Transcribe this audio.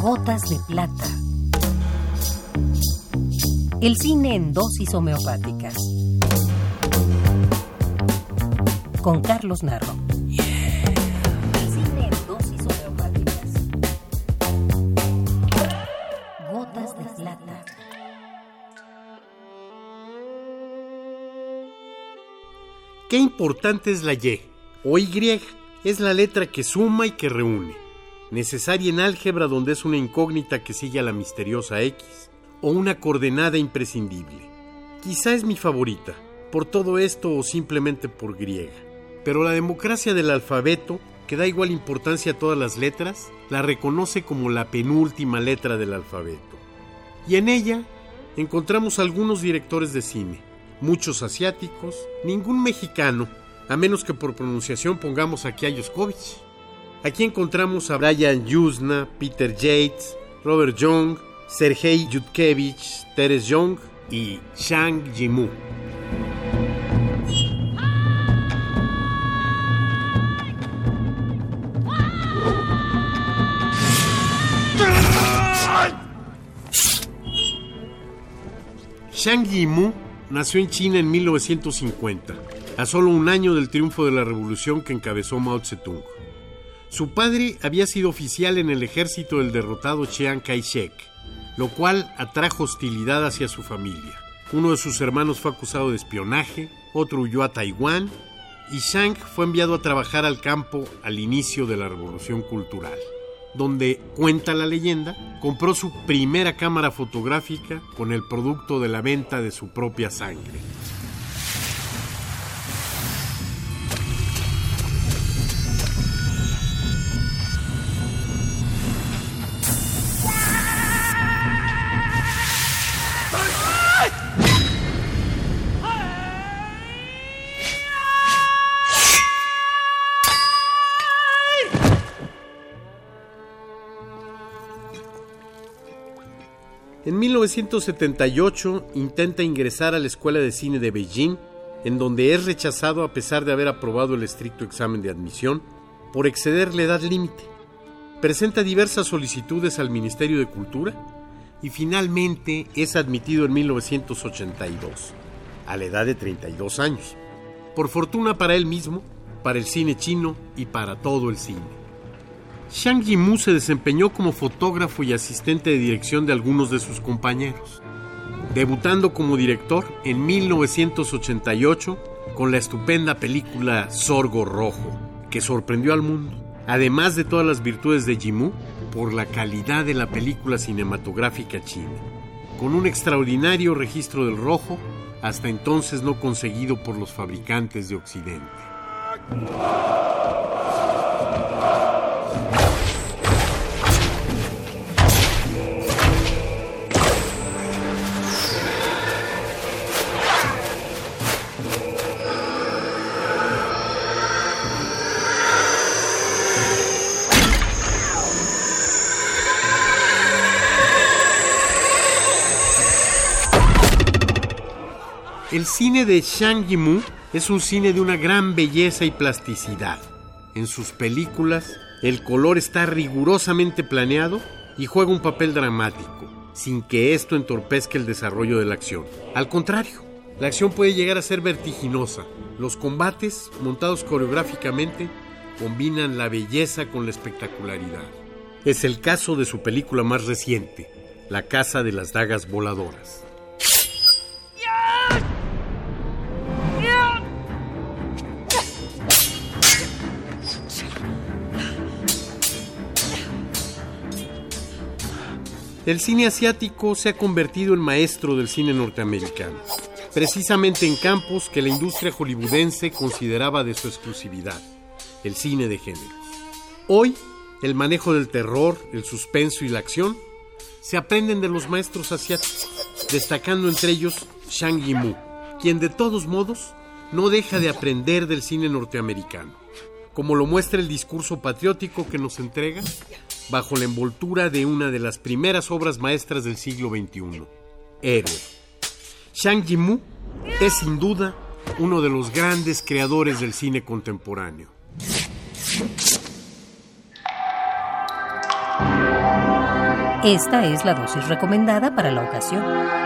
Gotas de plata. El cine en dosis homeopáticas. Con Carlos Narro. El cine en dosis homeopáticas. Gotas de plata. Qué importante es la Y o Y. Es la letra que suma y que reúne. Necesaria en álgebra donde es una incógnita que sigue a la misteriosa X o una coordenada imprescindible. Quizá es mi favorita, por todo esto o simplemente por griega. Pero la democracia del alfabeto, que da igual importancia a todas las letras, la reconoce como la penúltima letra del alfabeto. Y en ella encontramos algunos directores de cine, muchos asiáticos, ningún mexicano, a menos que por pronunciación pongamos aquí a Yoskovich. Aquí encontramos a Brian Yuzna, Peter Yates, Robert Young, Sergei Yudkevich, Teres Young y Shang Yimou. Shang Yimou nació en China en 1950, a solo un año del triunfo de la revolución que encabezó Mao Zedong. Su padre había sido oficial en el ejército del derrotado Chiang Kai-shek, lo cual atrajo hostilidad hacia su familia. Uno de sus hermanos fue acusado de espionaje, otro huyó a Taiwán y Shang fue enviado a trabajar al campo al inicio de la revolución cultural, donde, cuenta la leyenda, compró su primera cámara fotográfica con el producto de la venta de su propia sangre. En 1978 intenta ingresar a la Escuela de Cine de Beijing, en donde es rechazado a pesar de haber aprobado el estricto examen de admisión por exceder la edad límite. Presenta diversas solicitudes al Ministerio de Cultura y finalmente es admitido en 1982, a la edad de 32 años. Por fortuna para él mismo, para el cine chino y para todo el cine. Shang Yimou se desempeñó como fotógrafo y asistente de dirección de algunos de sus compañeros, debutando como director en 1988 con la estupenda película Sorgo Rojo, que sorprendió al mundo, además de todas las virtudes de Yimou por la calidad de la película cinematográfica china, con un extraordinario registro del rojo, hasta entonces no conseguido por los fabricantes de Occidente. El cine de Shang Yimou es un cine de una gran belleza y plasticidad. En sus películas, el color está rigurosamente planeado y juega un papel dramático, sin que esto entorpezca el desarrollo de la acción. Al contrario, la acción puede llegar a ser vertiginosa. Los combates, montados coreográficamente, combinan la belleza con la espectacularidad. Es el caso de su película más reciente, La Casa de las Dagas Voladoras. El cine asiático se ha convertido en maestro del cine norteamericano, precisamente en campos que la industria hollywoodense consideraba de su exclusividad, el cine de género. Hoy, el manejo del terror, el suspenso y la acción se aprenden de los maestros asiáticos, destacando entre ellos Shang Yimou, quien de todos modos no deja de aprender del cine norteamericano, como lo muestra el discurso patriótico que nos entrega bajo la envoltura de una de las primeras obras maestras del siglo XXI, Héroe. Shang Yimou es sin duda uno de los grandes creadores del cine contemporáneo. Esta es la dosis recomendada para la ocasión.